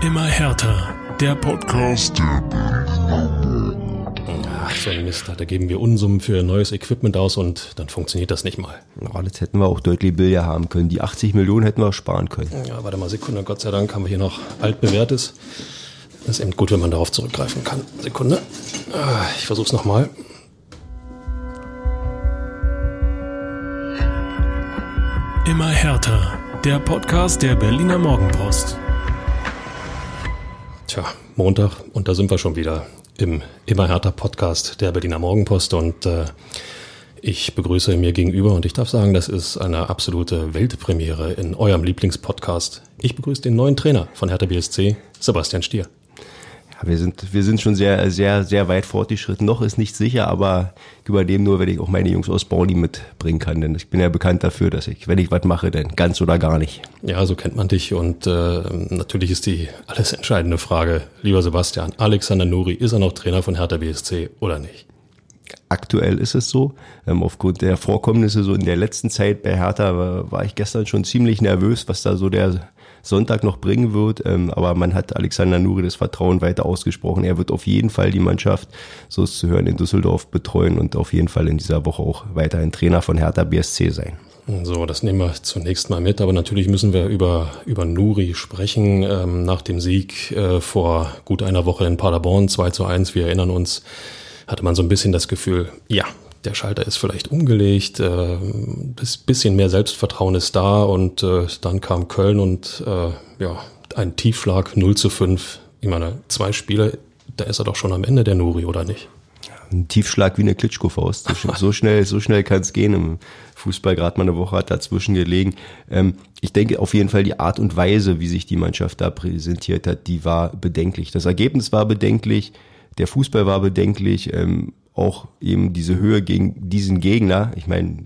Immer härter. Der Podcast der Ach, so ein Mist. Da geben wir Unsummen für neues Equipment aus und dann funktioniert das nicht mal. Ja, das hätten wir auch deutlich billiger haben können. Die 80 Millionen hätten wir auch sparen können. Ja, warte mal, Sekunde. Gott sei Dank haben wir hier noch altbewährtes. Das ist eben gut, wenn man darauf zurückgreifen kann. Sekunde. Ah, Ich versuch's nochmal. Immer härter. Der Podcast der Berliner Morgenpost. Tja, Montag und da sind wir schon wieder im Immer härter Podcast der Berliner Morgenpost und äh, ich begrüße mir gegenüber und ich darf sagen, das ist eine absolute Weltpremiere in eurem Lieblingspodcast. Ich begrüße den neuen Trainer von Hertha BSC, Sebastian Stier. Wir sind, wir sind schon sehr, sehr, sehr weit fortgeschritten. Noch ist nicht sicher, aber ich übernehme nur, wenn ich auch meine Jungs aus Pauli mitbringen kann. Denn ich bin ja bekannt dafür, dass ich, wenn ich was mache, dann ganz oder gar nicht. Ja, so kennt man dich und äh, natürlich ist die alles entscheidende Frage, lieber Sebastian, Alexander Nuri, ist er noch Trainer von Hertha BSC oder nicht? Aktuell ist es so. Ähm, aufgrund der Vorkommnisse so in der letzten Zeit bei Hertha war, war ich gestern schon ziemlich nervös, was da so der Sonntag noch bringen wird. Ähm, aber man hat Alexander Nuri das Vertrauen weiter ausgesprochen. Er wird auf jeden Fall die Mannschaft, so ist zu hören, in Düsseldorf betreuen und auf jeden Fall in dieser Woche auch weiterhin Trainer von Hertha BSC sein. So, das nehmen wir zunächst mal mit, aber natürlich müssen wir über, über Nuri sprechen. Ähm, nach dem Sieg äh, vor gut einer Woche in Paderborn, 2 zu 1, wir erinnern uns, hatte man so ein bisschen das Gefühl, ja, der Schalter ist vielleicht umgelegt, äh, bisschen mehr Selbstvertrauen ist da und äh, dann kam Köln und äh, ja, ein Tiefschlag 0 zu 5. Ich meine, zwei Spiele, da ist er doch schon am Ende der Nuri, oder nicht? Ein Tiefschlag wie eine Klitschko-Faust. So, so schnell, so schnell kann es gehen im Fußball. Gerade mal eine Woche hat dazwischen gelegen. Ähm, ich denke auf jeden Fall die Art und Weise, wie sich die Mannschaft da präsentiert hat, die war bedenklich. Das Ergebnis war bedenklich, der Fußball war bedenklich. Ähm, auch eben diese Höhe gegen diesen Gegner. Ich meine,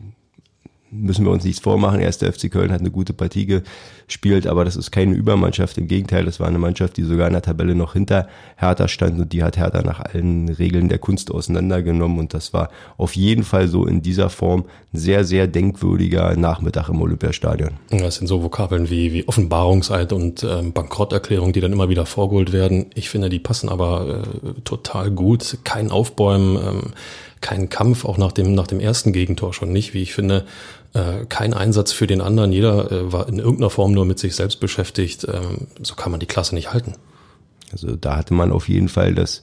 müssen wir uns nichts vormachen. Erst der FC Köln hat eine gute Partie gespielt, aber das ist keine Übermannschaft. Im Gegenteil, das war eine Mannschaft, die sogar in der Tabelle noch hinter Hertha stand und die hat Hertha nach allen Regeln der Kunst auseinandergenommen und das war auf jeden Fall so in dieser Form ein sehr, sehr denkwürdiger Nachmittag im Olympiastadion. Das sind so Vokabeln wie, wie Offenbarungseid und ähm, Bankrotterklärung, die dann immer wieder vorgeholt werden. Ich finde, die passen aber äh, total gut. Kein Aufbäumen, ähm, kein Kampf, auch nach dem, nach dem ersten Gegentor schon nicht, wie ich finde äh, kein Einsatz für den anderen. Jeder äh, war in irgendeiner Form nur mit sich selbst beschäftigt. Ähm, so kann man die Klasse nicht halten. Also da hatte man auf jeden Fall das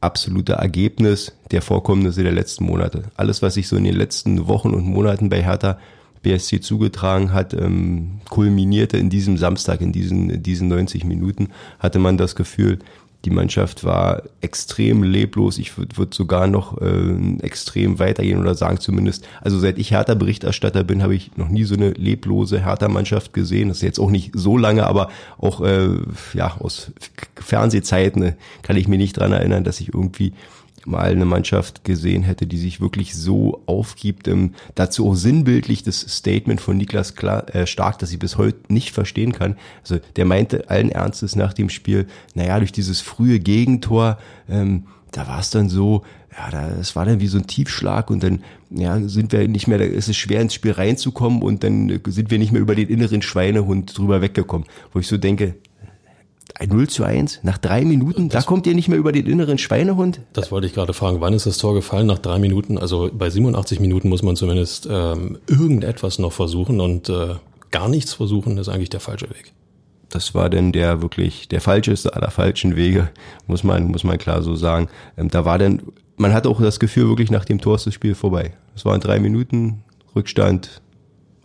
absolute Ergebnis der Vorkommnisse der letzten Monate. Alles, was sich so in den letzten Wochen und Monaten bei Hertha BSC zugetragen hat, ähm, kulminierte in diesem Samstag, in diesen, in diesen 90 Minuten, hatte man das Gefühl, die Mannschaft war extrem leblos. Ich würde würd sogar noch äh, extrem weitergehen oder sagen zumindest, also seit ich Hertha-Berichterstatter bin, habe ich noch nie so eine leblose Hertha-Mannschaft gesehen. Das ist jetzt auch nicht so lange, aber auch äh, ja aus Fernsehzeiten kann ich mir nicht dran erinnern, dass ich irgendwie mal eine Mannschaft gesehen hätte, die sich wirklich so aufgibt. Ähm, dazu auch sinnbildlich das Statement von Niklas Klar, äh, Stark, das ich bis heute nicht verstehen kann. Also der meinte allen Ernstes nach dem Spiel, naja, durch dieses frühe Gegentor, ähm, da war es dann so, ja, da, es war dann wie so ein Tiefschlag und dann ja, sind wir nicht mehr, da ist es schwer ins Spiel reinzukommen und dann sind wir nicht mehr über den inneren Schweinehund drüber weggekommen. Wo ich so denke, 0 zu 1 nach drei Minuten, das, da kommt ihr nicht mehr über den inneren Schweinehund? Das wollte ich gerade fragen. Wann ist das Tor gefallen? Nach drei Minuten? Also bei 87 Minuten muss man zumindest ähm, irgendetwas noch versuchen und äh, gar nichts versuchen ist eigentlich der falsche Weg. Das war denn der wirklich der falscheste aller falschen Wege, muss man, muss man klar so sagen. Ähm, da war denn, man hatte auch das Gefühl, wirklich nach dem Tor ist das Spiel vorbei. Es waren drei Minuten, Rückstand,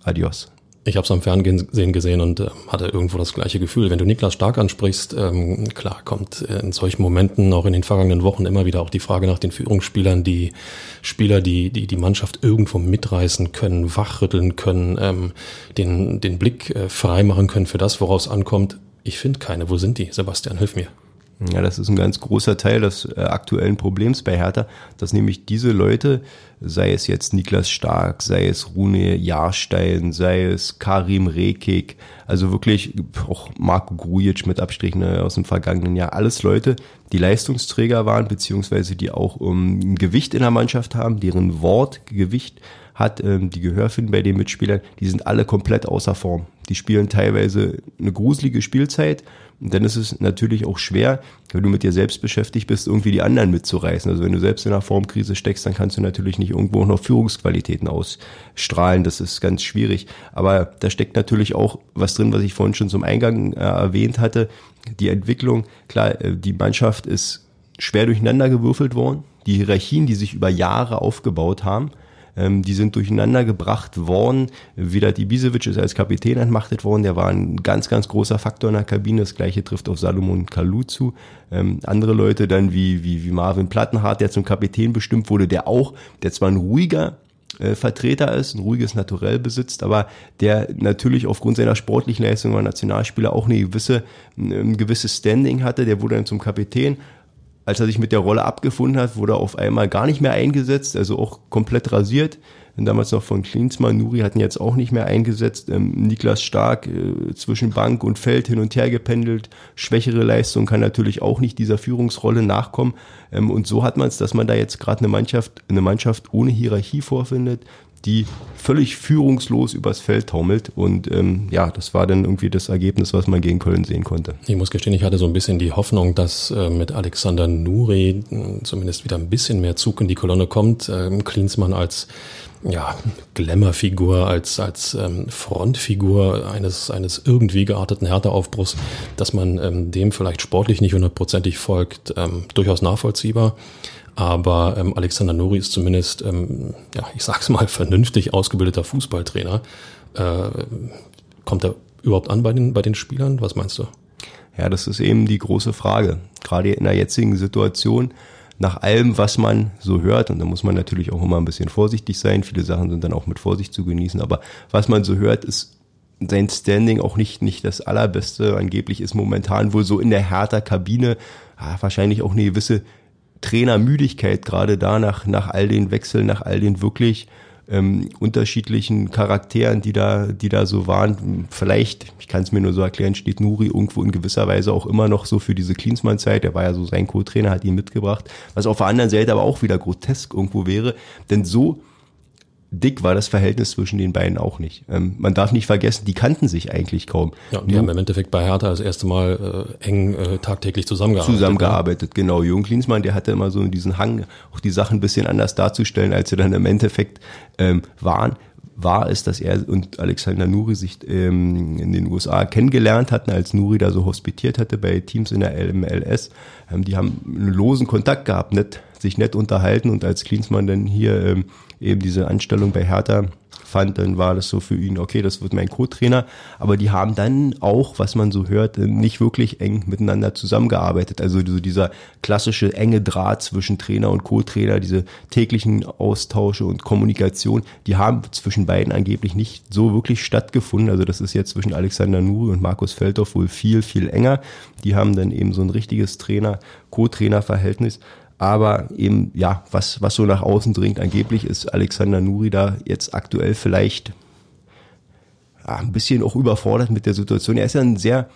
adios. Ich habe es am Fernsehen gesehen und äh, hatte irgendwo das gleiche Gefühl. Wenn du Niklas Stark ansprichst, ähm, klar kommt in solchen Momenten auch in den vergangenen Wochen immer wieder auch die Frage nach den Führungsspielern, die Spieler, die die, die Mannschaft irgendwo mitreißen können, wachrütteln können, ähm, den, den Blick äh, frei machen können für das, woraus ankommt. Ich finde keine. Wo sind die? Sebastian, hilf mir. Ja, das ist ein ganz großer Teil des äh, aktuellen Problems bei Hertha, dass nämlich diese Leute, sei es jetzt Niklas Stark, sei es Rune Jahrstein, sei es Karim Rekik, also wirklich auch Marco Grujic mit Abstrichen ne, aus dem vergangenen Jahr, alles Leute, die Leistungsträger waren, beziehungsweise die auch um, ein Gewicht in der Mannschaft haben, deren Wort Gewicht hat, ähm, die Gehörfinden bei den Mitspielern, die sind alle komplett außer Form. Die spielen teilweise eine gruselige Spielzeit und dann ist es natürlich auch schwer, wenn du mit dir selbst beschäftigt bist, irgendwie die anderen mitzureißen. Also wenn du selbst in einer Formkrise steckst, dann kannst du natürlich nicht irgendwo noch Führungsqualitäten ausstrahlen. Das ist ganz schwierig. Aber da steckt natürlich auch was drin, was ich vorhin schon zum Eingang äh, erwähnt hatte. Die Entwicklung, klar, äh, die Mannschaft ist schwer durcheinander gewürfelt worden. Die Hierarchien, die sich über Jahre aufgebaut haben, ähm, die sind durcheinander gebracht worden. Wieder Ibisevic ist als Kapitän entmachtet worden. Der war ein ganz, ganz großer Faktor in der Kabine. Das gleiche trifft auf Salomon Kalou zu. Ähm, andere Leute dann wie, wie, wie Marvin Plattenhardt, der zum Kapitän bestimmt wurde, der auch, der zwar ein ruhiger äh, Vertreter ist, ein ruhiges Naturell besitzt, aber der natürlich aufgrund seiner sportlichen Leistung als Nationalspieler auch eine gewisse, ein gewisses Standing hatte. Der wurde dann zum Kapitän, als er sich mit der Rolle abgefunden hat, wurde er auf einmal gar nicht mehr eingesetzt, also auch komplett rasiert. Damals noch von Klinsmann, Nuri hatten jetzt auch nicht mehr eingesetzt. Ähm, Niklas Stark äh, zwischen Bank und Feld hin und her gependelt. Schwächere Leistung kann natürlich auch nicht dieser Führungsrolle nachkommen. Ähm, und so hat man es, dass man da jetzt gerade eine Mannschaft, eine Mannschaft ohne Hierarchie vorfindet, die völlig führungslos übers Feld taumelt. Und ähm, ja, das war dann irgendwie das Ergebnis, was man gegen Köln sehen konnte. Ich muss gestehen, ich hatte so ein bisschen die Hoffnung, dass äh, mit Alexander Nuri äh, zumindest wieder ein bisschen mehr Zug in die Kolonne kommt. Ähm, Klinsmann als ja, Glamour-Figur, als, als ähm, Frontfigur eines, eines irgendwie gearteten Härteaufbruchs, dass man ähm, dem vielleicht sportlich nicht hundertprozentig folgt, ähm, durchaus nachvollziehbar. Aber ähm, Alexander Nuri ist zumindest, ähm, ja, ich sag's mal, vernünftig ausgebildeter Fußballtrainer. Äh, kommt er überhaupt an bei den, bei den Spielern? Was meinst du? Ja, das ist eben die große Frage. Gerade in der jetzigen Situation, nach allem, was man so hört, und da muss man natürlich auch immer ein bisschen vorsichtig sein, viele Sachen sind dann auch mit Vorsicht zu genießen, aber was man so hört, ist sein Standing auch nicht, nicht das allerbeste. Angeblich ist momentan wohl so in der härter Kabine ja, wahrscheinlich auch eine gewisse Trainermüdigkeit gerade da nach, nach all den Wechseln, nach all den wirklich ähm, unterschiedlichen Charakteren, die da, die da so waren. Vielleicht, ich kann es mir nur so erklären, steht Nuri irgendwo in gewisser Weise auch immer noch so für diese Klinsmann-Zeit. Der war ja so sein Co-Trainer, hat ihn mitgebracht. Was auf der anderen Seite aber auch wieder grotesk irgendwo wäre. Denn so dick war das Verhältnis zwischen den beiden auch nicht. Ähm, man darf nicht vergessen, die kannten sich eigentlich kaum. Ja, die Nur haben im Endeffekt bei Hertha das erste Mal äh, eng äh, tagtäglich zusammengearbeitet. Zusammengearbeitet, ne? genau. Jürgen Klinsmann, der hatte immer so diesen Hang, auch die Sachen ein bisschen anders darzustellen, als sie dann im Endeffekt ähm, waren war es, dass er und Alexander Nuri sich ähm, in den USA kennengelernt hatten, als Nuri da so hospitiert hatte bei Teams in der MLS. Ähm, die haben einen losen Kontakt gehabt, nett, sich nett unterhalten und als Klinsmann dann hier ähm, eben diese Anstellung bei Hertha fand, dann war das so für ihn, okay, das wird mein Co-Trainer. Aber die haben dann auch, was man so hört, nicht wirklich eng miteinander zusammengearbeitet. Also so dieser klassische enge Draht zwischen Trainer und Co-Trainer, diese täglichen Austausche und Kommunikation, die haben zwischen beiden angeblich nicht so wirklich stattgefunden. Also das ist jetzt zwischen Alexander Nuri und Markus Feldhoff wohl viel, viel enger. Die haben dann eben so ein richtiges Trainer-Co-Trainer-Verhältnis. Aber eben, ja, was, was so nach außen dringt, angeblich ist Alexander Nuri da jetzt aktuell vielleicht ja, ein bisschen auch überfordert mit der Situation. Er ist ja ein sehr,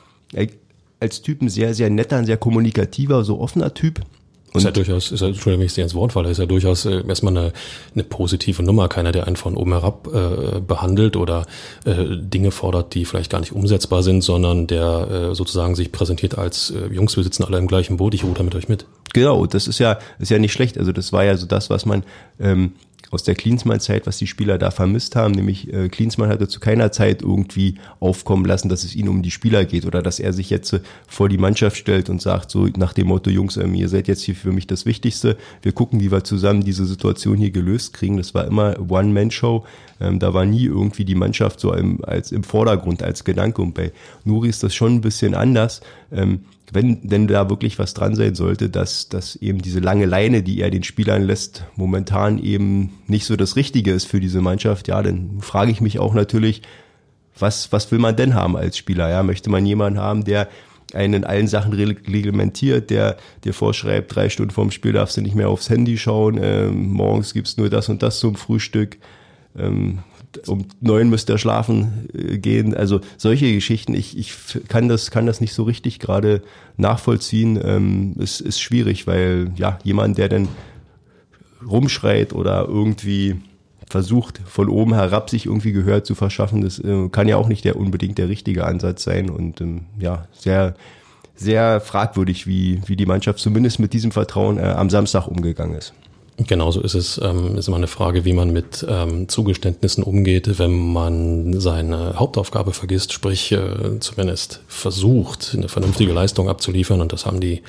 als Typ ein sehr, sehr netter, ein sehr kommunikativer, so offener Typ. Und ist ja durchaus, ist ja, Entschuldigung, wenn ich dir ins Wort falle, ist ja durchaus äh, erstmal eine, eine positive Nummer. Keiner, der einen von oben herab äh, behandelt oder äh, Dinge fordert, die vielleicht gar nicht umsetzbar sind, sondern der äh, sozusagen sich präsentiert als äh, Jungs, wir sitzen alle im gleichen Boot, ich ruhe mit euch mit. Genau, das ist ja, ist ja nicht schlecht. Also das war ja so das, was man ähm, aus der Klinsmann-Zeit, was die Spieler da vermisst haben, nämlich äh, Klinsmann hatte zu keiner Zeit irgendwie aufkommen lassen, dass es ihnen um die Spieler geht oder dass er sich jetzt äh, vor die Mannschaft stellt und sagt so nach dem Motto, Jungs, ähm, ihr seid jetzt hier für mich das Wichtigste, wir gucken, wie wir zusammen diese Situation hier gelöst kriegen. Das war immer One-Man-Show, ähm, da war nie irgendwie die Mannschaft so im, als im Vordergrund als Gedanke und bei Nuri ist das schon ein bisschen anders. Ähm, wenn denn da wirklich was dran sein sollte, dass, dass eben diese lange Leine, die er den Spielern lässt, momentan eben nicht so das Richtige ist für diese Mannschaft, ja, dann frage ich mich auch natürlich, was, was will man denn haben als Spieler? Ja, möchte man jemanden haben, der einen in allen Sachen reglementiert, der dir vorschreibt, drei Stunden vorm Spiel darfst du nicht mehr aufs Handy schauen, ähm, morgens gibt's nur das und das zum Frühstück, ähm, um neun müsste er schlafen äh, gehen. Also solche Geschichten, ich, ich kann das, kann das nicht so richtig gerade nachvollziehen. Ähm, es ist schwierig, weil ja, jemand, der dann rumschreit oder irgendwie versucht, von oben herab sich irgendwie Gehör zu verschaffen. Das äh, kann ja auch nicht der unbedingt der richtige Ansatz sein und ähm, ja, sehr, sehr fragwürdig, wie, wie die Mannschaft zumindest mit diesem Vertrauen äh, am Samstag umgegangen ist. Genauso ist es, ähm, ist immer eine Frage, wie man mit ähm, Zugeständnissen umgeht, wenn man seine Hauptaufgabe vergisst, sprich äh, zumindest versucht, eine vernünftige Leistung abzuliefern. Und das haben die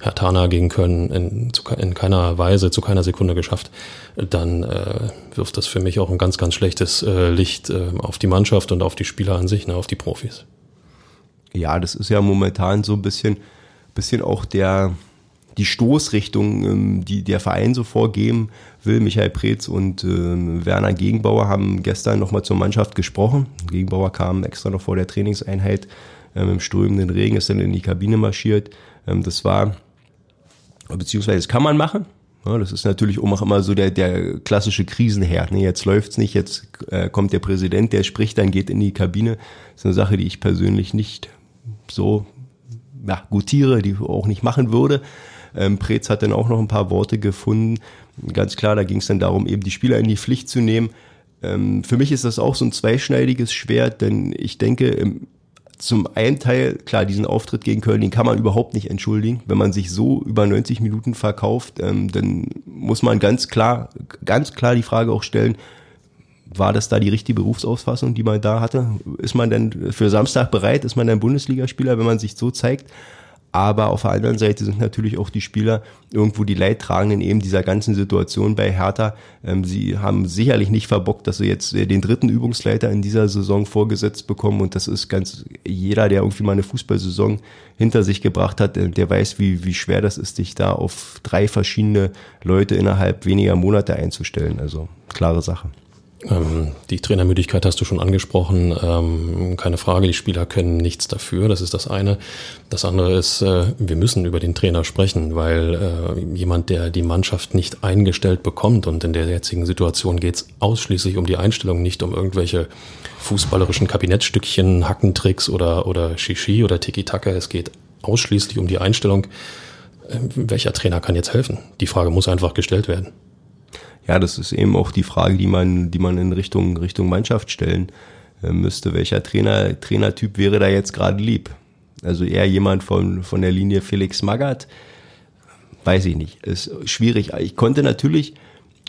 Herr Tana gegen Köln in, in keiner Weise, zu keiner Sekunde geschafft, dann äh, wirft das für mich auch ein ganz, ganz schlechtes äh, Licht äh, auf die Mannschaft und auf die Spieler an sich, ne, auf die Profis. Ja, das ist ja momentan so ein bisschen, bisschen auch der, die Stoßrichtung, ähm, die der Verein so vorgeben will. Michael Preetz und äh, Werner Gegenbauer haben gestern nochmal zur Mannschaft gesprochen. Gegenbauer kam extra noch vor der Trainingseinheit ähm, im strömenden Regen, ist dann in die Kabine marschiert. Ähm, das war beziehungsweise das kann man machen. Das ist natürlich auch immer so der, der klassische Krisenherd. Ne? Jetzt läuft's nicht, jetzt äh, kommt der Präsident, der spricht, dann geht in die Kabine. Das ist eine Sache, die ich persönlich nicht so ja, gutiere, die auch nicht machen würde. Ähm, Preetz hat dann auch noch ein paar Worte gefunden. Ganz klar, da ging es dann darum, eben die Spieler in die Pflicht zu nehmen. Ähm, für mich ist das auch so ein zweischneidiges Schwert, denn ich denke, im zum einen Teil, klar, diesen Auftritt gegen Köln, den kann man überhaupt nicht entschuldigen. Wenn man sich so über 90 Minuten verkauft, ähm, dann muss man ganz klar, ganz klar die Frage auch stellen, war das da die richtige Berufsausfassung, die man da hatte? Ist man denn für Samstag bereit? Ist man ein Bundesligaspieler, wenn man sich so zeigt? Aber auf der anderen Seite sind natürlich auch die Spieler irgendwo die Leidtragenden eben dieser ganzen Situation bei Hertha. Ähm, sie haben sicherlich nicht verbockt, dass sie jetzt äh, den dritten Übungsleiter in dieser Saison vorgesetzt bekommen. Und das ist ganz jeder, der irgendwie mal eine Fußballsaison hinter sich gebracht hat, äh, der weiß, wie, wie schwer das ist, dich da auf drei verschiedene Leute innerhalb weniger Monate einzustellen. Also klare Sache. Ähm, die Trainermüdigkeit hast du schon angesprochen. Ähm, keine Frage, die Spieler können nichts dafür. Das ist das eine. Das andere ist, äh, wir müssen über den Trainer sprechen, weil äh, jemand, der die Mannschaft nicht eingestellt bekommt und in der jetzigen Situation geht es ausschließlich um die Einstellung, nicht um irgendwelche fußballerischen Kabinettstückchen, Hackentricks oder, oder Shishi oder Tiki-Taka. Es geht ausschließlich um die Einstellung. Äh, welcher Trainer kann jetzt helfen? Die Frage muss einfach gestellt werden ja, das ist eben auch die Frage, die man, die man in Richtung, Richtung Mannschaft stellen äh, müsste. Welcher Trainer, Trainertyp wäre da jetzt gerade lieb? Also eher jemand von, von der Linie Felix Magath? Weiß ich nicht. Ist schwierig. Ich konnte natürlich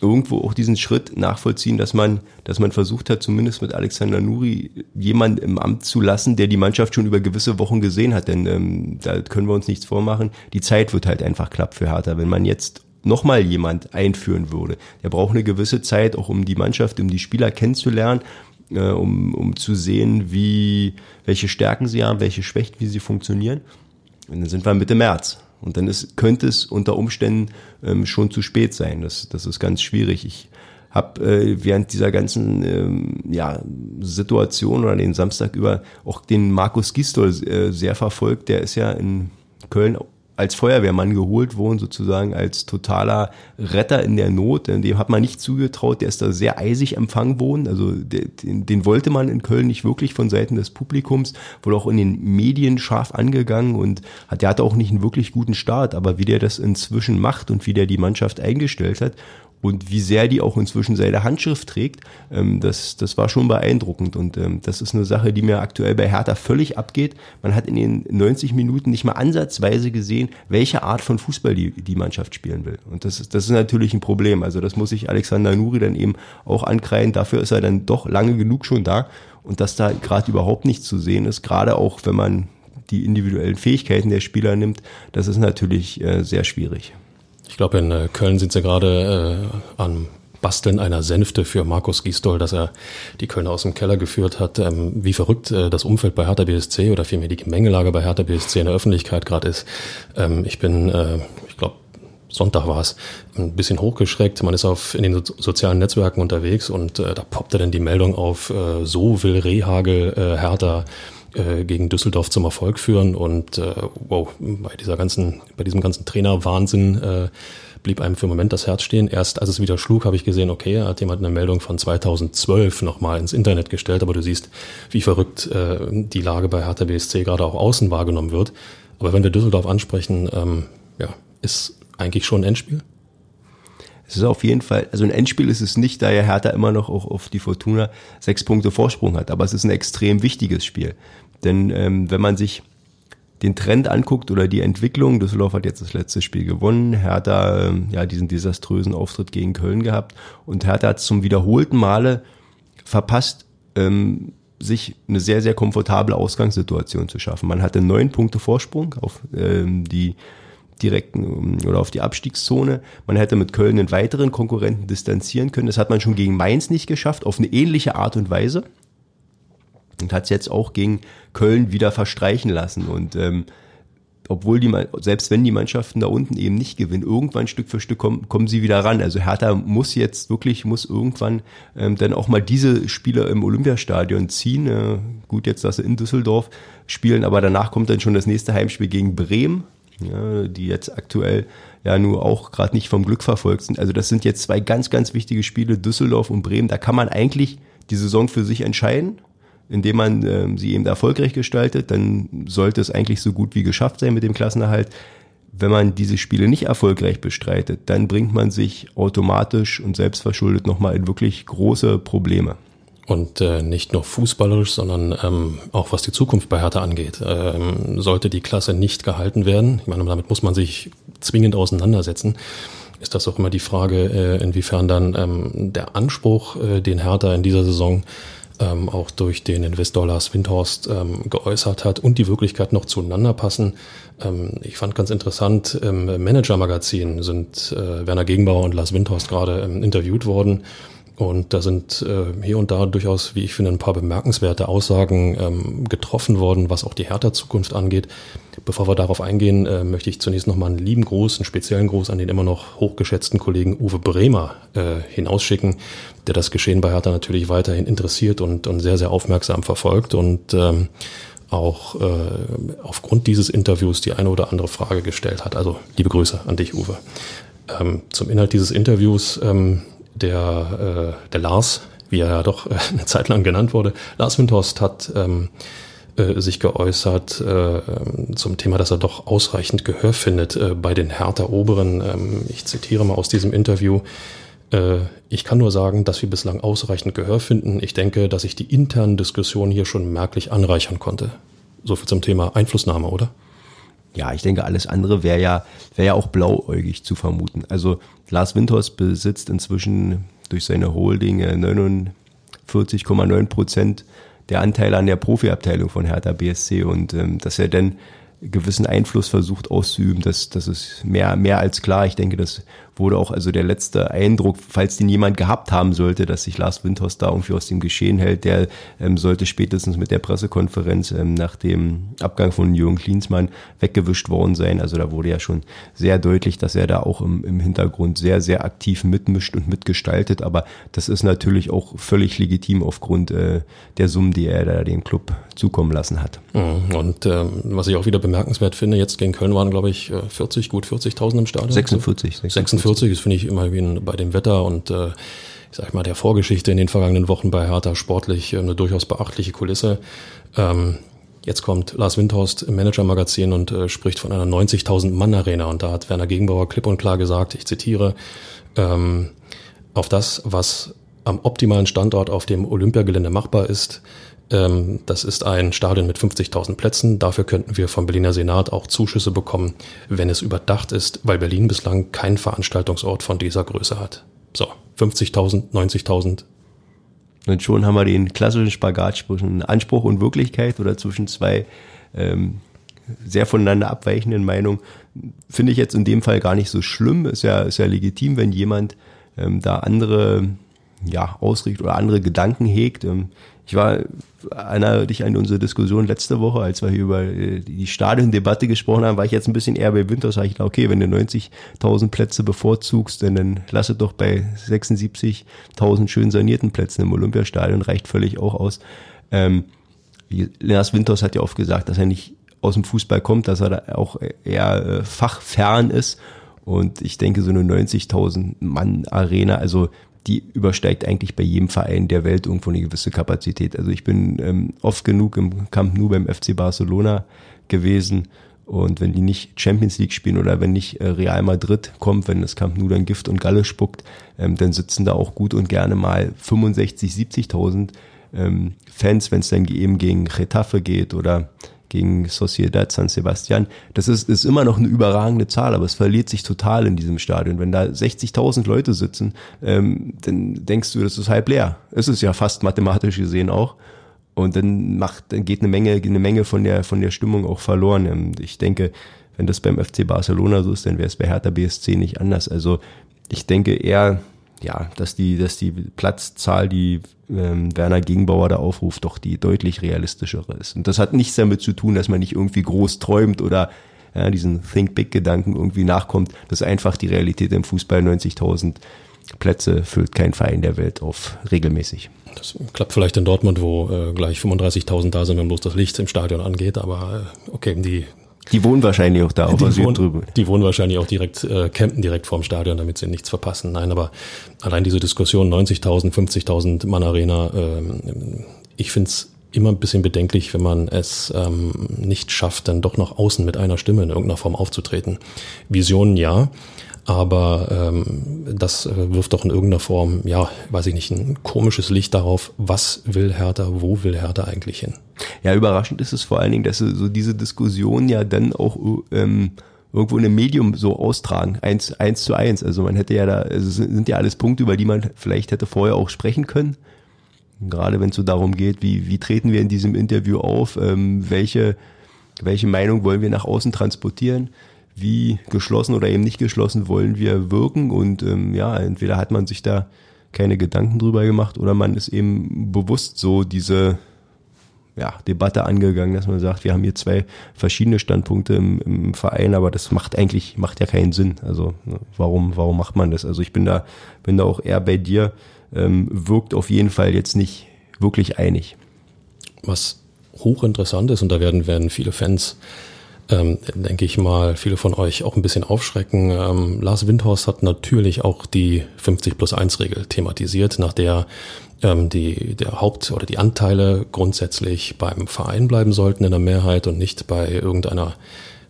irgendwo auch diesen Schritt nachvollziehen, dass man, dass man versucht hat, zumindest mit Alexander Nuri jemanden im Amt zu lassen, der die Mannschaft schon über gewisse Wochen gesehen hat. Denn ähm, da können wir uns nichts vormachen. Die Zeit wird halt einfach knapp für Hertha. Wenn man jetzt nochmal jemand einführen würde. Der braucht eine gewisse Zeit, auch um die Mannschaft, um die Spieler kennenzulernen, äh, um, um zu sehen, wie, welche Stärken sie haben, welche Schwächen, wie sie funktionieren. Und dann sind wir Mitte März. Und dann ist, könnte es unter Umständen ähm, schon zu spät sein. Das, das ist ganz schwierig. Ich habe äh, während dieser ganzen ähm, ja, Situation oder den Samstag über auch den Markus Gistol äh, sehr verfolgt. Der ist ja in Köln als Feuerwehrmann geholt worden, sozusagen als totaler Retter in der Not. Dem hat man nicht zugetraut, der ist da sehr eisig empfangen worden. Also den, den wollte man in Köln nicht wirklich von Seiten des Publikums, wurde auch in den Medien scharf angegangen und hat, der hatte auch nicht einen wirklich guten Start, aber wie der das inzwischen macht und wie der die Mannschaft eingestellt hat und wie sehr die auch inzwischen seine Handschrift trägt, ähm, das, das war schon beeindruckend. Und ähm, das ist eine Sache, die mir aktuell bei Hertha völlig abgeht. Man hat in den 90 Minuten nicht mal ansatzweise gesehen, welche Art von Fußball die, die Mannschaft spielen will. Und das ist, das ist natürlich ein Problem. Also das muss sich Alexander Nuri dann eben auch ankreien. Dafür ist er dann doch lange genug schon da. Und dass da gerade überhaupt nichts zu sehen ist, gerade auch wenn man die individuellen Fähigkeiten der Spieler nimmt, das ist natürlich äh, sehr schwierig. Ich glaube, in äh, Köln sind sie gerade äh, am Basteln einer Sänfte für Markus Gisdol, dass er die Kölner aus dem Keller geführt hat. Ähm, wie verrückt äh, das Umfeld bei Hertha BSC oder vielmehr die Gemengelage bei Hertha BSC in der Öffentlichkeit gerade ist. Ähm, ich bin, äh, ich glaube, Sonntag war es, ein bisschen hochgeschreckt. Man ist auf in den so sozialen Netzwerken unterwegs und äh, da poppte dann die Meldung auf, äh, so will Rehagel äh, Hertha äh, gegen Düsseldorf zum Erfolg führen. Und äh, wow, bei dieser ganzen, bei diesem ganzen Trainerwahnsinn äh, blieb einem für einen Moment das Herz stehen. Erst als es wieder schlug, habe ich gesehen, okay, hat jemand eine Meldung von 2012 nochmal ins Internet gestellt, aber du siehst, wie verrückt äh, die Lage bei Hertha BSC gerade auch außen wahrgenommen wird. Aber wenn wir Düsseldorf ansprechen, ähm, ja, ist eigentlich schon ein Endspiel? Es ist auf jeden Fall, also ein Endspiel ist es nicht, da ja Hertha immer noch auch auf die Fortuna sechs Punkte Vorsprung hat. Aber es ist ein extrem wichtiges Spiel. Denn ähm, wenn man sich den Trend anguckt oder die Entwicklung, Düsseldorf hat jetzt das letzte Spiel gewonnen, Hertha ähm, ja diesen desaströsen Auftritt gegen Köln gehabt und Hertha hat zum wiederholten Male verpasst, ähm, sich eine sehr, sehr komfortable Ausgangssituation zu schaffen. Man hatte neun Punkte Vorsprung auf ähm, die direkten oder auf die Abstiegszone. Man hätte mit Köln einen weiteren Konkurrenten distanzieren können. Das hat man schon gegen Mainz nicht geschafft, auf eine ähnliche Art und Weise. Und hat es jetzt auch gegen Köln wieder verstreichen lassen. Und ähm, obwohl die, selbst wenn die Mannschaften da unten eben nicht gewinnen, irgendwann Stück für Stück kommen, kommen sie wieder ran. Also Hertha muss jetzt wirklich, muss irgendwann ähm, dann auch mal diese Spieler im Olympiastadion ziehen. Äh, gut, jetzt dass sie in Düsseldorf spielen, aber danach kommt dann schon das nächste Heimspiel gegen Bremen die jetzt aktuell ja nur auch gerade nicht vom Glück verfolgt sind. Also das sind jetzt zwei ganz, ganz wichtige Spiele, Düsseldorf und Bremen. Da kann man eigentlich die Saison für sich entscheiden, indem man ähm, sie eben erfolgreich gestaltet. Dann sollte es eigentlich so gut wie geschafft sein mit dem Klassenerhalt. Wenn man diese Spiele nicht erfolgreich bestreitet, dann bringt man sich automatisch und selbstverschuldet nochmal in wirklich große Probleme. Und äh, nicht nur fußballerisch, sondern ähm, auch was die Zukunft bei Hertha angeht. Ähm, sollte die Klasse nicht gehalten werden, ich meine, damit muss man sich zwingend auseinandersetzen, ist das auch immer die Frage, äh, inwiefern dann ähm, der Anspruch, äh, den Hertha in dieser Saison ähm, auch durch den Investor Lars Windhorst ähm, geäußert hat und die Wirklichkeit noch zueinander passen. Ähm, ich fand ganz interessant, im Manager-Magazin sind äh, Werner Gegenbauer und Lars Windhorst gerade ähm, interviewt worden. Und da sind äh, hier und da durchaus, wie ich finde, ein paar bemerkenswerte Aussagen ähm, getroffen worden, was auch die Hertha-Zukunft angeht. Bevor wir darauf eingehen, äh, möchte ich zunächst nochmal einen lieben Gruß, einen speziellen Gruß an den immer noch hochgeschätzten Kollegen Uwe Bremer äh, hinausschicken, der das Geschehen bei Hertha natürlich weiterhin interessiert und, und sehr, sehr aufmerksam verfolgt und ähm, auch äh, aufgrund dieses Interviews die eine oder andere Frage gestellt hat. Also liebe Grüße an dich, Uwe. Ähm, zum Inhalt dieses Interviews. Ähm, der, äh, der Lars, wie er ja doch äh, eine Zeit lang genannt wurde, Lars Windhorst hat ähm, äh, sich geäußert äh, zum Thema, dass er doch ausreichend Gehör findet äh, bei den härter Oberen. Ähm, ich zitiere mal aus diesem Interview. Äh, ich kann nur sagen, dass wir bislang ausreichend Gehör finden. Ich denke, dass ich die internen Diskussionen hier schon merklich anreichern konnte. So viel zum Thema Einflussnahme, oder? Ja, ich denke, alles andere wäre ja, wäre ja auch blauäugig zu vermuten. Also Lars Winters besitzt inzwischen durch seine Holding 49,9 Prozent der Anteile an der Profiabteilung von Hertha BSC und ähm, dass er dann gewissen Einfluss versucht auszuüben, das, das ist mehr, mehr als klar. Ich denke, das wurde auch also der letzte Eindruck, falls den jemand gehabt haben sollte, dass sich Lars Windhorst da irgendwie aus dem Geschehen hält, der ähm, sollte spätestens mit der Pressekonferenz ähm, nach dem Abgang von Jürgen Klinsmann weggewischt worden sein. Also da wurde ja schon sehr deutlich, dass er da auch im, im Hintergrund sehr, sehr aktiv mitmischt und mitgestaltet. Aber das ist natürlich auch völlig legitim aufgrund äh, der Summen, die er da dem Club zukommen lassen hat. Mhm. Und ähm, was ich auch wieder bemerkenswert finde, jetzt gegen Köln waren, glaube ich, 40, äh, gut 40.000 im Stadion. 46. 46. 46 ist, finde ich, immerhin bei dem Wetter und äh, ich sag mal, der Vorgeschichte in den vergangenen Wochen bei Hertha sportlich eine durchaus beachtliche Kulisse. Ähm, jetzt kommt Lars Windhorst im Manager-Magazin und äh, spricht von einer 90.000 Mann-Arena und da hat Werner Gegenbauer klipp und klar gesagt, ich zitiere, ähm, auf das, was am optimalen Standort auf dem Olympiagelände machbar ist, ähm, das ist ein Stadion mit 50.000 Plätzen. Dafür könnten wir vom Berliner Senat auch Zuschüsse bekommen, wenn es überdacht ist, weil Berlin bislang keinen Veranstaltungsort von dieser Größe hat. So, 50.000, 90.000. Und schon haben wir den klassischen Spagat zwischen Anspruch und Wirklichkeit oder zwischen zwei ähm, sehr voneinander abweichenden Meinungen. Finde ich jetzt in dem Fall gar nicht so schlimm. Ist ja, ist ja legitim, wenn jemand ähm, da andere ja, ausrichtet oder andere Gedanken hegt. Ähm, ich war, erinnere dich an unsere Diskussion letzte Woche, als wir hier über äh, die Stadiondebatte gesprochen haben, war ich jetzt ein bisschen eher bei Winter, sage ich, okay, wenn du 90.000 Plätze bevorzugst, dann, dann lass es doch bei 76.000 schön sanierten Plätzen im Olympiastadion, reicht völlig auch aus. Ähm, Lennart Winters hat ja oft gesagt, dass er nicht aus dem Fußball kommt, dass er da auch eher äh, fachfern ist. Und ich denke, so eine 90.000 Mann Arena, also die übersteigt eigentlich bei jedem Verein der Welt irgendwo eine gewisse Kapazität. Also ich bin ähm, oft genug im Camp Nou beim FC Barcelona gewesen Und wenn die nicht Champions League spielen oder wenn nicht äh, Real Madrid kommt, wenn das Camp Nou dann Gift und Galle spuckt, ähm, dann sitzen da auch gut und gerne mal 65, 70.000 ähm, Fans, wenn es dann eben gegen Getafe geht oder gegen Sociedad San Sebastian. Das ist, ist immer noch eine überragende Zahl, aber es verliert sich total in diesem Stadion. Wenn da 60.000 Leute sitzen, ähm, dann denkst du, das ist halb leer. Es ist ja fast mathematisch gesehen auch. Und dann macht, dann geht eine Menge, eine Menge von der, von der Stimmung auch verloren. Ähm, ich denke, wenn das beim FC Barcelona so ist, dann wäre es bei Hertha BSC nicht anders. Also ich denke eher, ja, dass die, dass die Platzzahl, die ähm, Werner Gegenbauer da aufruft, doch die deutlich realistischere ist. Und das hat nichts damit zu tun, dass man nicht irgendwie groß träumt oder ja, diesen Think Big Gedanken irgendwie nachkommt. Das ist einfach die Realität im Fußball. 90.000 Plätze füllt kein Verein der Welt auf regelmäßig. Das klappt vielleicht in Dortmund, wo äh, gleich 35.000 da sind, wenn bloß das Licht im Stadion angeht. Aber äh, okay, die die wohnen wahrscheinlich auch da auf die, wohnen, drüber. die wohnen wahrscheinlich auch direkt, äh, campen direkt vorm Stadion, damit sie nichts verpassen. Nein, aber allein diese Diskussion 90.000, 50.000 Mann Arena, äh, ich find's immer ein bisschen bedenklich, wenn man es ähm, nicht schafft, dann doch nach außen mit einer Stimme in irgendeiner Form aufzutreten. Visionen ja, aber ähm, das äh, wirft doch in irgendeiner Form, ja, weiß ich nicht, ein komisches Licht darauf, was will Hertha, wo will Hertha eigentlich hin. Ja, überraschend ist es vor allen Dingen, dass so diese Diskussion ja dann auch ähm, irgendwo in einem Medium so austragen, eins, eins zu eins. Also man hätte ja da, also sind ja alles Punkte, über die man vielleicht hätte vorher auch sprechen können. Gerade wenn es so darum geht, wie, wie treten wir in diesem Interview auf, ähm, welche, welche Meinung wollen wir nach außen transportieren wie geschlossen oder eben nicht geschlossen wollen wir wirken. Und ähm, ja, entweder hat man sich da keine Gedanken drüber gemacht oder man ist eben bewusst so diese ja, Debatte angegangen, dass man sagt, wir haben hier zwei verschiedene Standpunkte im, im Verein, aber das macht eigentlich, macht ja keinen Sinn. Also ne, warum, warum macht man das? Also ich bin da, bin da auch eher bei dir, ähm, wirkt auf jeden Fall jetzt nicht wirklich einig. Was hochinteressant ist, und da werden, werden viele Fans ähm, denke ich mal, viele von euch auch ein bisschen aufschrecken. Ähm, Lars Windhorst hat natürlich auch die 50 plus 1 Regel thematisiert, nach der ähm, die, der Haupt- oder die Anteile grundsätzlich beim Verein bleiben sollten in der Mehrheit und nicht bei irgendeiner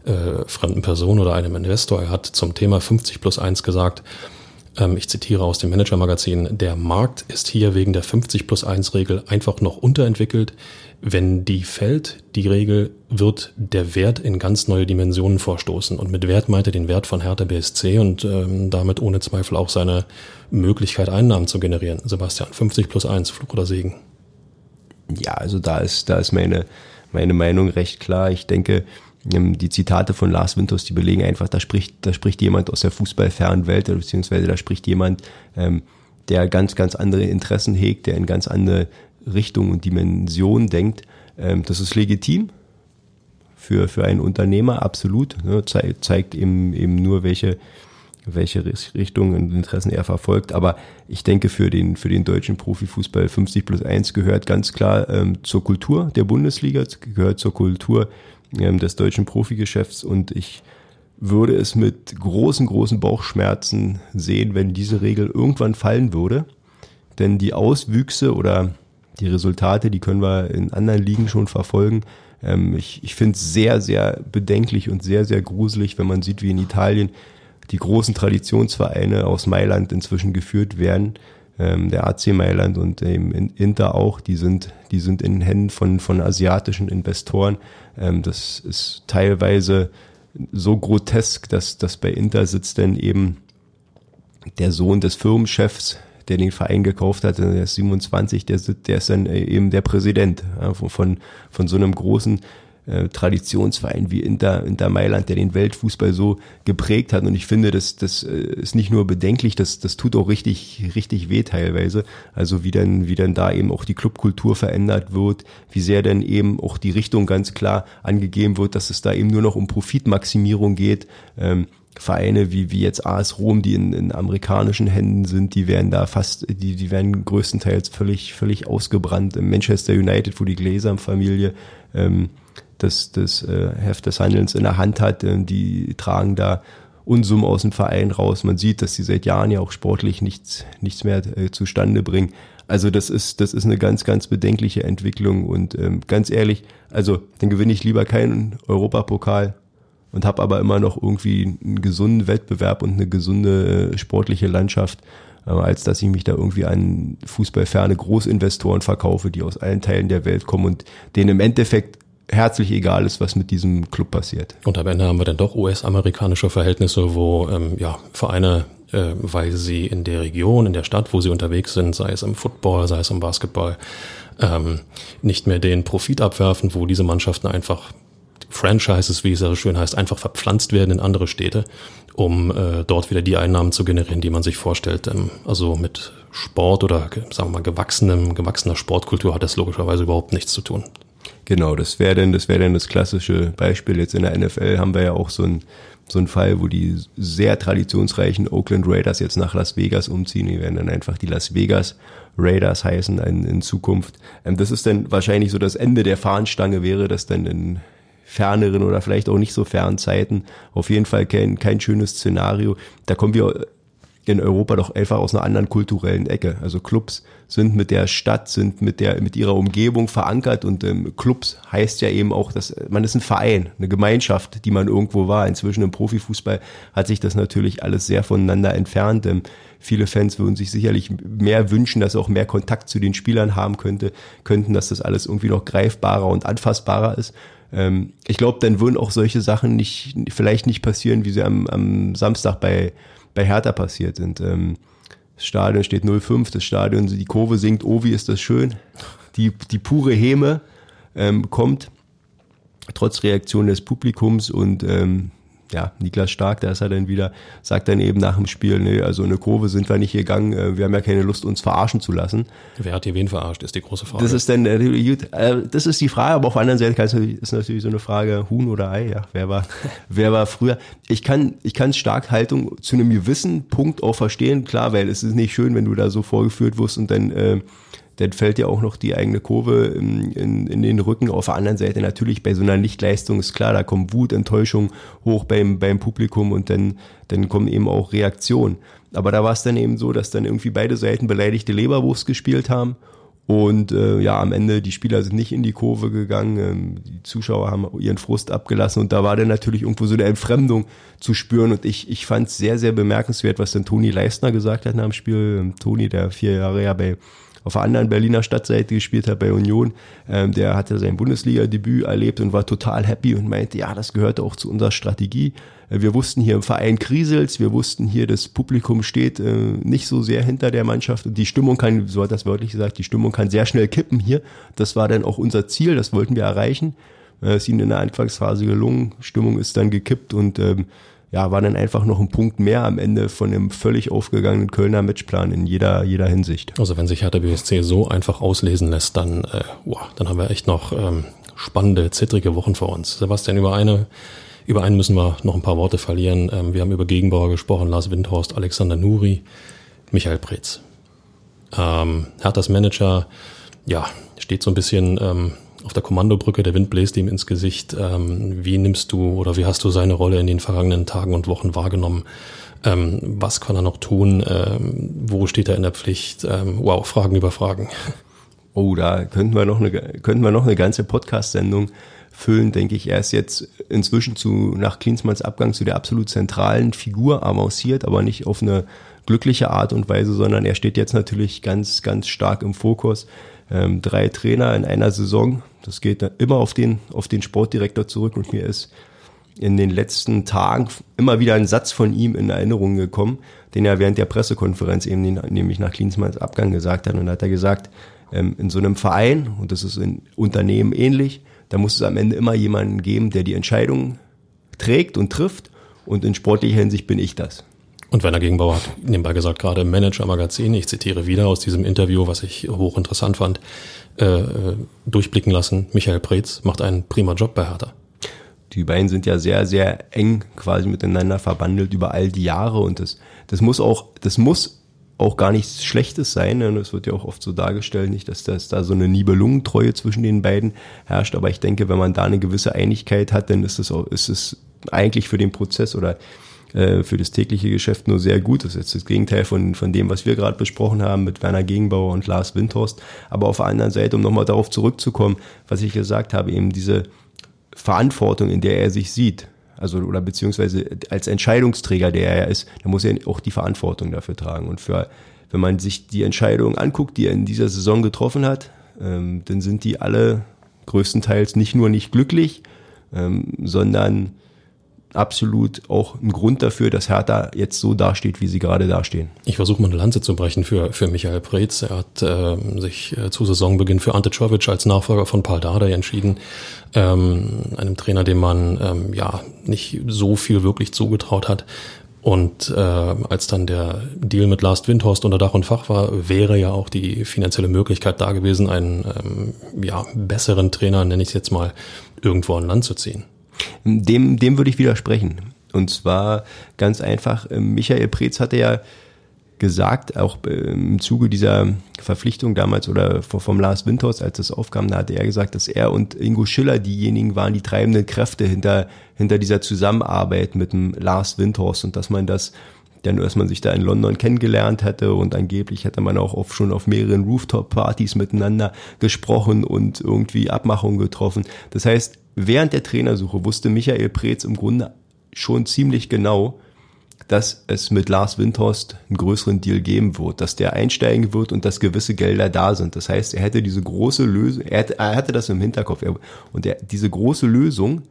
äh, fremden Person oder einem Investor. Er hat zum Thema 50 plus 1 gesagt, ähm, ich zitiere aus dem Manager-Magazin, der Markt ist hier wegen der 50 plus 1 Regel einfach noch unterentwickelt. Wenn die fällt, die Regel, wird der Wert in ganz neue Dimensionen vorstoßen. Und mit Wert meint er den Wert von Hertha BSC und ähm, damit ohne Zweifel auch seine Möglichkeit, Einnahmen zu generieren. Sebastian, 50 plus 1, Fluch oder Segen? Ja, also da ist, da ist meine, meine Meinung recht klar. Ich denke, ähm, die Zitate von Lars Winters, die belegen einfach, da spricht, da spricht jemand aus der fußballfernen Welt, beziehungsweise da spricht jemand, ähm, der ganz, ganz andere Interessen hegt, der in ganz andere Richtung und Dimension denkt. Ähm, das ist legitim für, für einen Unternehmer, absolut. Ne, ze zeigt eben, eben nur, welche, welche Richtung und Interessen er verfolgt. Aber ich denke, für den, für den deutschen Profifußball 50 plus 1 gehört ganz klar ähm, zur Kultur der Bundesliga, gehört zur Kultur ähm, des deutschen Profigeschäfts und ich würde es mit großen, großen Bauchschmerzen sehen, wenn diese Regel irgendwann fallen würde. Denn die Auswüchse oder die Resultate, die können wir in anderen Ligen schon verfolgen. Ähm, ich ich finde es sehr, sehr bedenklich und sehr, sehr gruselig, wenn man sieht, wie in Italien die großen Traditionsvereine aus Mailand inzwischen geführt werden. Ähm, der AC Mailand und ähm, Inter auch, die sind, die sind in Händen von, von asiatischen Investoren. Ähm, das ist teilweise so grotesk, dass, dass bei Inter sitzt dann eben der Sohn des Firmenchefs der den Verein gekauft hat, der ist 27, der, der ist dann äh, eben der Präsident ja, von, von so einem großen äh, Traditionsverein wie Inter, Inter Mailand, der den Weltfußball so geprägt hat. Und ich finde, das, das äh, ist nicht nur bedenklich, das, das tut auch richtig, richtig weh teilweise. Also wie dann, wie dann da eben auch die Clubkultur verändert wird, wie sehr dann eben auch die Richtung ganz klar angegeben wird, dass es da eben nur noch um Profitmaximierung geht. Ähm, Vereine wie, wie jetzt AS Rom, die in, in amerikanischen Händen sind, die werden da fast, die, die werden größtenteils völlig, völlig ausgebrannt. Manchester United, wo die Gläser-Familie ähm, das, das äh, Heft des Handelns in der Hand hat, äh, die tragen da Unsummen aus dem Verein raus. Man sieht, dass sie seit Jahren ja auch sportlich nichts, nichts mehr äh, zustande bringen. Also das ist, das ist eine ganz, ganz bedenkliche Entwicklung und ähm, ganz ehrlich, also dann gewinne ich lieber keinen Europapokal und habe aber immer noch irgendwie einen gesunden Wettbewerb und eine gesunde äh, sportliche Landschaft, äh, als dass ich mich da irgendwie an fußballferne Großinvestoren verkaufe, die aus allen Teilen der Welt kommen und denen im Endeffekt herzlich egal ist, was mit diesem Club passiert. Und am Ende haben wir dann doch US-amerikanische Verhältnisse, wo ähm, ja, Vereine, äh, weil sie in der Region, in der Stadt, wo sie unterwegs sind, sei es im Football, sei es im Basketball, ähm, nicht mehr den Profit abwerfen, wo diese Mannschaften einfach Franchises, wie es ja schön heißt, einfach verpflanzt werden in andere Städte, um äh, dort wieder die Einnahmen zu generieren, die man sich vorstellt. Ähm, also mit Sport oder sagen wir mal gewachsenem, gewachsener Sportkultur hat das logischerweise überhaupt nichts zu tun. Genau, das wäre denn, das wäre denn das klassische Beispiel. Jetzt in der NFL haben wir ja auch so ein so ein Fall, wo die sehr traditionsreichen Oakland Raiders jetzt nach Las Vegas umziehen. Die werden dann einfach die Las Vegas Raiders heißen in, in Zukunft. Ähm, das ist dann wahrscheinlich so das Ende der Fahnenstange wäre, dass dann in ferneren oder vielleicht auch nicht so fernen Zeiten auf jeden Fall kein, kein schönes Szenario. Da kommen wir in Europa doch einfach aus einer anderen kulturellen Ecke. Also Clubs sind mit der Stadt, sind mit der mit ihrer Umgebung verankert und ähm, Clubs heißt ja eben auch, dass man ist ein Verein, eine Gemeinschaft, die man irgendwo war. Inzwischen im Profifußball hat sich das natürlich alles sehr voneinander entfernt. Ähm, viele Fans würden sich sicherlich mehr wünschen, dass auch mehr Kontakt zu den Spielern haben könnte, könnten, dass das alles irgendwie noch greifbarer und anfassbarer ist. Ähm, ich glaube, dann würden auch solche Sachen nicht vielleicht nicht passieren, wie sie am, am Samstag bei bei Hertha passiert sind. Ähm, das Stadion steht 0,5, das Stadion, die Kurve singt, oh, wie ist das schön. Die, die pure Häme ähm, kommt trotz Reaktion des Publikums und ähm, ja, Niklas Stark, da ist er dann wieder, sagt dann eben nach dem Spiel, nee, also eine Kurve sind wir nicht gegangen, äh, wir haben ja keine Lust, uns verarschen zu lassen. Wer hat hier wen verarscht, ist die große Frage. Das ist dann gut, äh, das ist die Frage, aber auf der anderen Seite ist natürlich so eine Frage, Huhn oder Ei, ja, wer war, wer war früher? Ich kann, ich kann Starkhaltung zu einem gewissen Punkt auch verstehen, klar, weil es ist nicht schön, wenn du da so vorgeführt wirst und dann äh, dann fällt ja auch noch die eigene Kurve in, in, in, den Rücken. Auf der anderen Seite natürlich bei so einer Lichtleistung ist klar, da kommt Wut, Enttäuschung hoch beim, beim Publikum und dann, dann kommen eben auch Reaktionen. Aber da war es dann eben so, dass dann irgendwie beide Seiten beleidigte Leberwurst gespielt haben. Und äh, ja, am Ende, die Spieler sind nicht in die Kurve gegangen, ähm, die Zuschauer haben ihren Frust abgelassen und da war dann natürlich irgendwo so eine Entfremdung zu spüren. Und ich, ich fand es sehr, sehr bemerkenswert, was dann Toni Leistner gesagt hat nach dem Spiel. Ähm, Toni, der vier Jahre ja bei auf der anderen Berliner Stadtseite gespielt hat bei Union. Ähm, der hatte sein Bundesliga-Debüt erlebt und war total happy und meinte, ja, das gehörte auch zu unserer Strategie. Äh, wir wussten hier im Verein kriselt's, wir wussten hier, das Publikum steht äh, nicht so sehr hinter der Mannschaft und die Stimmung kann, so hat das wörtlich gesagt, die Stimmung kann sehr schnell kippen hier. Das war dann auch unser Ziel, das wollten wir erreichen. Äh, ist ihnen in der Anfangsphase gelungen, Stimmung ist dann gekippt und ähm, ja, war dann einfach noch ein Punkt mehr am Ende von dem völlig aufgegangenen Kölner Matchplan in jeder, jeder Hinsicht. Also wenn sich Hertha BSC so einfach auslesen lässt, dann, äh, wow, dann haben wir echt noch ähm, spannende, zittrige Wochen vor uns. Sebastian, über eine, über einen müssen wir noch ein paar Worte verlieren. Ähm, wir haben über Gegenbauer gesprochen, Lars Windhorst, Alexander Nuri, Michael Preetz. Ähm, Herthas Manager, ja, steht so ein bisschen ähm, auf der Kommandobrücke, der Wind bläst ihm ins Gesicht. Ähm, wie nimmst du oder wie hast du seine Rolle in den vergangenen Tagen und Wochen wahrgenommen? Ähm, was kann er noch tun? Ähm, wo steht er in der Pflicht? Ähm, wow, Fragen über Fragen. Oh, da könnten wir noch eine, könnten wir noch eine ganze Podcast-Sendung füllen, denke ich. Er ist jetzt inzwischen zu, nach Klinsmanns Abgang zu der absolut zentralen Figur avanciert, aber nicht auf eine glückliche Art und Weise, sondern er steht jetzt natürlich ganz, ganz stark im Fokus ähm, drei Trainer in einer Saison. Das geht immer auf den, auf den Sportdirektor zurück und mir ist in den letzten Tagen immer wieder ein Satz von ihm in Erinnerung gekommen, den er während der Pressekonferenz eben nämlich nach Klinsmanns Abgang gesagt hat. Und da hat er gesagt, ähm, in so einem Verein, und das ist in Unternehmen ähnlich, da muss es am Ende immer jemanden geben, der die Entscheidung trägt und trifft. Und in sportlicher Hinsicht bin ich das. Und Werner Gegenbauer hat nebenbei gesagt, gerade im Manager-Magazin, ich zitiere wieder aus diesem Interview, was ich hochinteressant fand, äh, äh, durchblicken lassen, Michael Preetz macht einen prima Job bei Hertha. Die beiden sind ja sehr, sehr eng quasi miteinander verbandelt über all die Jahre und das, das muss auch, das muss auch gar nichts Schlechtes sein. Und es wird ja auch oft so dargestellt, nicht, dass das da so eine Nibelungentreue zwischen den beiden herrscht. Aber ich denke, wenn man da eine gewisse Einigkeit hat, dann ist es auch, ist es eigentlich für den Prozess oder äh, für das tägliche Geschäft nur sehr gut. Das ist jetzt das Gegenteil von, von dem, was wir gerade besprochen haben mit Werner Gegenbauer und Lars Windhorst. Aber auf der anderen Seite, um nochmal darauf zurückzukommen, was ich gesagt habe, eben diese Verantwortung, in der er sich sieht, Also oder beziehungsweise als Entscheidungsträger, der er ist, da muss er auch die Verantwortung dafür tragen. Und für, wenn man sich die Entscheidungen anguckt, die er in dieser Saison getroffen hat, ähm, dann sind die alle größtenteils nicht nur nicht glücklich, ähm, sondern absolut auch ein Grund dafür, dass Hertha jetzt so dasteht, wie sie gerade dastehen. Ich versuche mal eine Lanze zu brechen für, für Michael Preetz. Er hat äh, sich äh, zu Saisonbeginn für Ante Czovic als Nachfolger von Paul Dardai entschieden. Ähm, einem Trainer, dem man ähm, ja nicht so viel wirklich zugetraut hat. Und äh, als dann der Deal mit Last Windhorst unter Dach und Fach war, wäre ja auch die finanzielle Möglichkeit da gewesen, einen ähm, ja, besseren Trainer, nenne ich es jetzt mal, irgendwo an Land zu ziehen. Dem, dem würde ich widersprechen. Und zwar ganz einfach, ähm, Michael Preetz hatte ja gesagt, auch ähm, im Zuge dieser Verpflichtung damals oder vom Lars Winters, als das aufkam, da hatte er gesagt, dass er und Ingo Schiller diejenigen waren, die treibenden Kräfte hinter, hinter dieser Zusammenarbeit mit dem Lars Winters und dass man das dann, dass man sich da in London kennengelernt hatte und angeblich hätte man auch oft schon auf mehreren Rooftop-Partys miteinander gesprochen und irgendwie Abmachungen getroffen. Das heißt, während der Trainersuche wusste Michael Preetz im Grunde schon ziemlich genau, dass es mit Lars Windhorst einen größeren Deal geben wird, dass der einsteigen wird und dass gewisse Gelder da sind. Das heißt, er hätte diese große Lösung, er, hatte, er hatte das im Hinterkopf und er, diese große Lösung,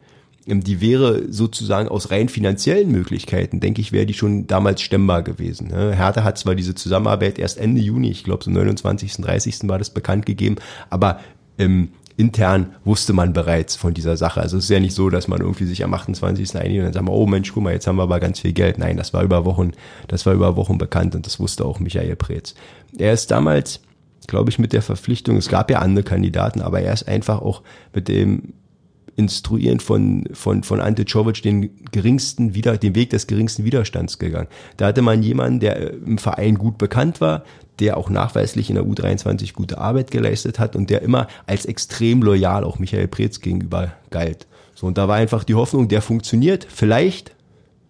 ähm, die wäre sozusagen aus rein finanziellen Möglichkeiten, denke ich, wäre die schon damals stemmbar gewesen. Ne? Hertha hat zwar diese Zusammenarbeit erst Ende Juni, ich glaube so 29., 30. war das bekannt gegeben, aber ähm, intern wusste man bereits von dieser Sache. Also es ist ja nicht so, dass man irgendwie sich am 28. einigt und dann sagt man, oh Mensch, guck mal, jetzt haben wir aber ganz viel Geld. Nein, das war über Wochen, das war über Wochen bekannt und das wusste auch Michael Preetz. Er ist damals, glaube ich, mit der Verpflichtung, es gab ja andere Kandidaten, aber er ist einfach auch mit dem Instruieren von, von, von Ante Czovic den geringsten wieder, den Weg des geringsten Widerstands gegangen. Da hatte man jemanden, der im Verein gut bekannt war, der auch nachweislich in der U23 gute Arbeit geleistet hat und der immer als extrem loyal auch Michael Preetz gegenüber galt. So, und da war einfach die Hoffnung, der funktioniert, vielleicht,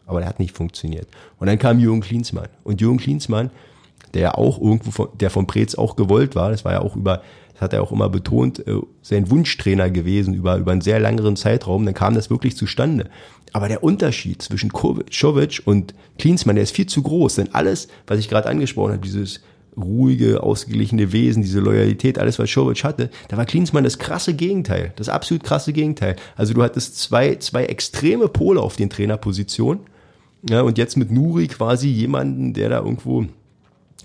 aber der hat nicht funktioniert. Und dann kam Jürgen Klinsmann. Und Jürgen Klinsmann, der ja auch irgendwo, von, der von Preetz auch gewollt war, das war ja auch über, das hat er auch immer betont, äh, sein Wunschtrainer gewesen über, über einen sehr langeren Zeitraum, dann kam das wirklich zustande. Aber der Unterschied zwischen Kovic und Klinsmann, der ist viel zu groß, denn alles, was ich gerade angesprochen habe, dieses ruhige, ausgeglichene Wesen, diese Loyalität, alles, was Schovic hatte, da war Klinsmann das krasse Gegenteil, das absolut krasse Gegenteil. Also du hattest zwei, zwei extreme Pole auf den Trainerpositionen. Ja, und jetzt mit Nuri quasi jemanden, der da irgendwo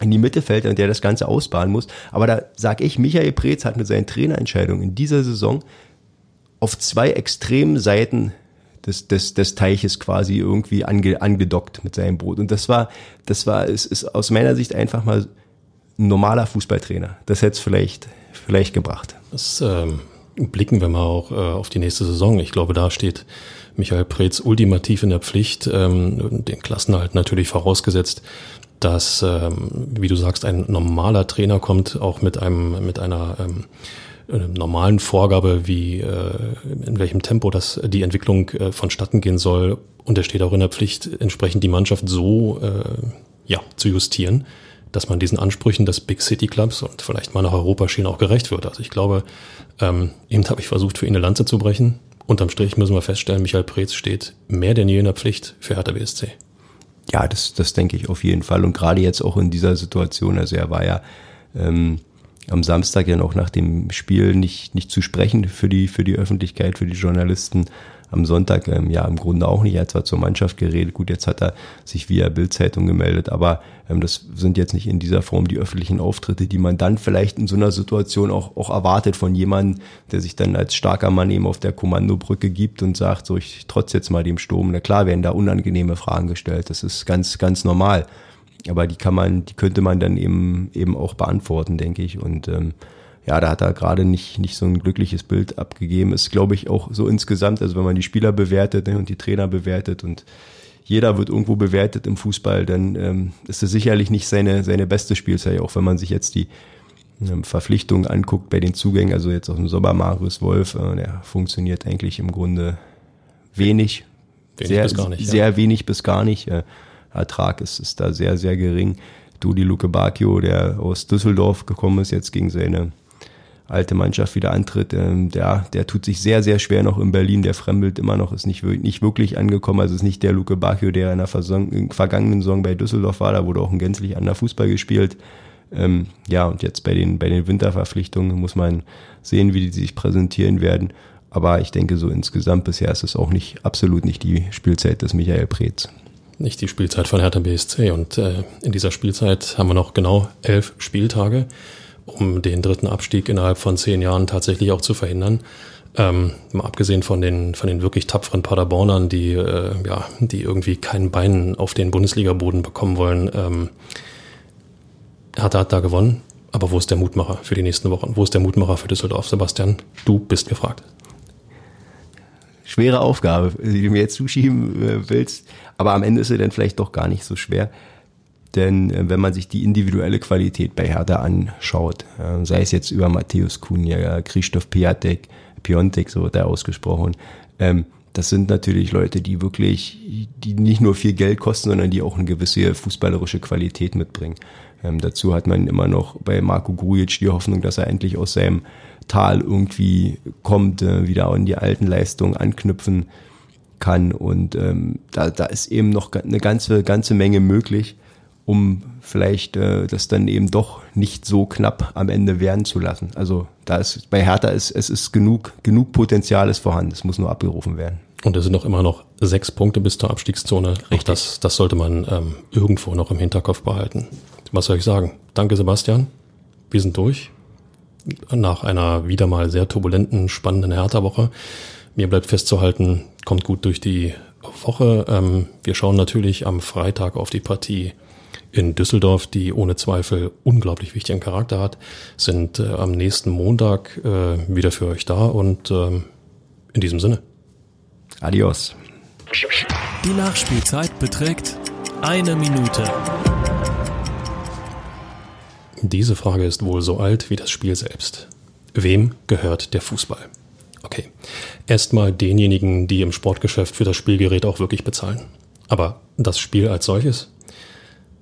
in die Mitte fällt und der das Ganze ausbaden muss. Aber da sag ich, Michael Preetz hat mit seinen Trainerentscheidungen in dieser Saison auf zwei extremen Seiten des, des, des Teiches quasi irgendwie ange, angedockt mit seinem Boot. Und das war, das war, es ist aus meiner Sicht einfach mal ein normaler Fußballtrainer. Das hätte es vielleicht, vielleicht gebracht. Das ähm, blicken wir mal auch äh, auf die nächste Saison. Ich glaube, da steht Michael Preetz ultimativ in der Pflicht, ähm, den Klassenhalt natürlich vorausgesetzt, dass, ähm, wie du sagst, ein normaler Trainer kommt, auch mit einem, mit einer ähm, normalen Vorgabe, wie äh, in welchem Tempo das die Entwicklung äh, vonstatten gehen soll. Und er steht auch in der Pflicht, entsprechend die Mannschaft so äh, ja, zu justieren, dass man diesen Ansprüchen des Big City Clubs und vielleicht mal nach Europa schienen auch gerecht wird. Also ich glaube, ähm, eben habe ich versucht, für ihn eine Lanze zu brechen. Unterm Strich müssen wir feststellen, Michael Preetz steht mehr denn je in der Pflicht für Hertha BSC. Ja, das, das denke ich auf jeden Fall. Und gerade jetzt auch in dieser Situation, also er war ja ähm, am Samstag ja noch nach dem Spiel nicht, nicht zu sprechen für die, für die Öffentlichkeit, für die Journalisten am Sonntag ähm, ja im Grunde auch nicht. Er hat zwar zur Mannschaft geredet, gut, jetzt hat er sich via Bildzeitung gemeldet, aber ähm, das sind jetzt nicht in dieser Form die öffentlichen Auftritte, die man dann vielleicht in so einer Situation auch, auch erwartet von jemandem, der sich dann als starker Mann eben auf der Kommandobrücke gibt und sagt, so ich trotz jetzt mal dem Sturm. Na klar werden da unangenehme Fragen gestellt, das ist ganz, ganz normal. Aber die kann man, die könnte man dann eben eben auch beantworten, denke ich. Und ähm, ja, da hat er gerade nicht, nicht so ein glückliches Bild abgegeben. Ist, glaube ich, auch so insgesamt, also wenn man die Spieler bewertet ne, und die Trainer bewertet und jeder wird irgendwo bewertet im Fußball, dann ähm, ist es sicherlich nicht seine, seine beste Spielzeit, auch wenn man sich jetzt die ähm, Verpflichtungen anguckt bei den Zugängen, also jetzt auch im Sommer Marius Wolf, äh, der funktioniert eigentlich im Grunde wenig. wenig sehr, bis gar nicht, sehr ja. wenig bis gar nicht. Äh, Ertrag ist, ist da sehr, sehr gering. Dudi Luke Bacchio, der aus Düsseldorf gekommen ist, jetzt gegen seine alte Mannschaft wieder antritt, ähm, der, der tut sich sehr, sehr schwer noch in Berlin, der fremdelt immer noch, ist nicht, nicht wirklich angekommen, also ist nicht der Luke Bacchio, der in der vergangenen Saison bei Düsseldorf war, da wurde auch ein gänzlich anderer Fußball gespielt. Ähm, ja, und jetzt bei den, bei den Winterverpflichtungen muss man sehen, wie die sich präsentieren werden. Aber ich denke, so insgesamt bisher ist es auch nicht, absolut nicht die Spielzeit des Michael Preetz. Nicht die Spielzeit von Hertha BSC. Und äh, in dieser Spielzeit haben wir noch genau elf Spieltage, um den dritten Abstieg innerhalb von zehn Jahren tatsächlich auch zu verhindern. Ähm, mal abgesehen von den, von den wirklich tapferen Paderbornern, die, äh, ja, die irgendwie kein Bein auf den Bundesliga-Boden bekommen wollen. Ähm, Hertha hat da gewonnen. Aber wo ist der Mutmacher für die nächsten Wochen? Wo ist der Mutmacher für Düsseldorf? Sebastian, du bist gefragt. Schwere Aufgabe, die du mir jetzt zuschieben äh, willst. Aber am Ende ist sie dann vielleicht doch gar nicht so schwer. Denn äh, wenn man sich die individuelle Qualität bei Hertha anschaut, äh, sei es jetzt über Matthäus Kunja, Christoph Piatek, Piontek, so wird er ausgesprochen, ähm, das sind natürlich Leute, die wirklich, die nicht nur viel Geld kosten, sondern die auch eine gewisse fußballerische Qualität mitbringen. Ähm, dazu hat man immer noch bei Marco Grujic die Hoffnung, dass er endlich aus seinem Tal irgendwie kommt, äh, wieder an die alten Leistungen anknüpfen kann. Und ähm, da, da ist eben noch eine ganze, ganze Menge möglich, um vielleicht äh, das dann eben doch nicht so knapp am Ende werden zu lassen. Also da ist bei Hertha ist es ist genug, genug Potenzial ist vorhanden. Es muss nur abgerufen werden. Und es sind noch immer noch sechs Punkte bis zur Abstiegszone. Richtig. Auch das, das sollte man ähm, irgendwo noch im Hinterkopf behalten. Was soll ich sagen? Danke, Sebastian. Wir sind durch. Nach einer wieder mal sehr turbulenten, spannenden Hertha-Woche. Mir bleibt festzuhalten, kommt gut durch die Woche. Ähm, wir schauen natürlich am Freitag auf die Partie in Düsseldorf, die ohne Zweifel unglaublich wichtigen Charakter hat, sind äh, am nächsten Montag äh, wieder für euch da und ähm, in diesem Sinne. Adios. Die Nachspielzeit beträgt eine Minute. Diese Frage ist wohl so alt wie das Spiel selbst. Wem gehört der Fußball? Okay, erstmal denjenigen, die im Sportgeschäft für das Spielgerät auch wirklich bezahlen. Aber das Spiel als solches?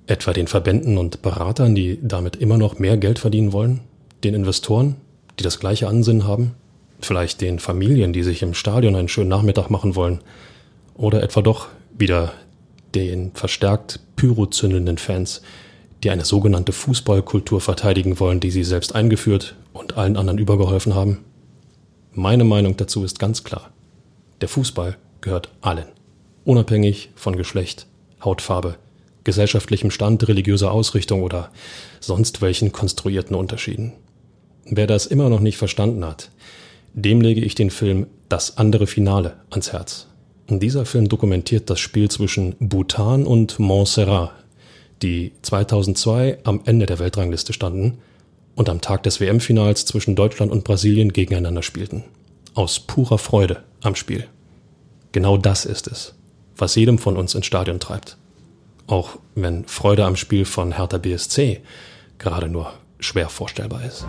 Etwa den Verbänden und Beratern, die damit immer noch mehr Geld verdienen wollen? Den Investoren, die das gleiche Ansinnen haben? Vielleicht den Familien, die sich im Stadion einen schönen Nachmittag machen wollen? Oder etwa doch wieder den verstärkt pyrozündenden Fans, die eine sogenannte Fußballkultur verteidigen wollen, die sie selbst eingeführt und allen anderen übergeholfen haben? Meine Meinung dazu ist ganz klar. Der Fußball gehört allen, unabhängig von Geschlecht, Hautfarbe, gesellschaftlichem Stand, religiöser Ausrichtung oder sonst welchen konstruierten Unterschieden. Wer das immer noch nicht verstanden hat, dem lege ich den Film Das andere Finale ans Herz. Dieser Film dokumentiert das Spiel zwischen Bhutan und Montserrat, die 2002 am Ende der Weltrangliste standen und am Tag des WM-Finals zwischen Deutschland und Brasilien gegeneinander spielten. Aus purer Freude am Spiel. Genau das ist es, was jedem von uns ins Stadion treibt. Auch wenn Freude am Spiel von Hertha BSC gerade nur schwer vorstellbar ist.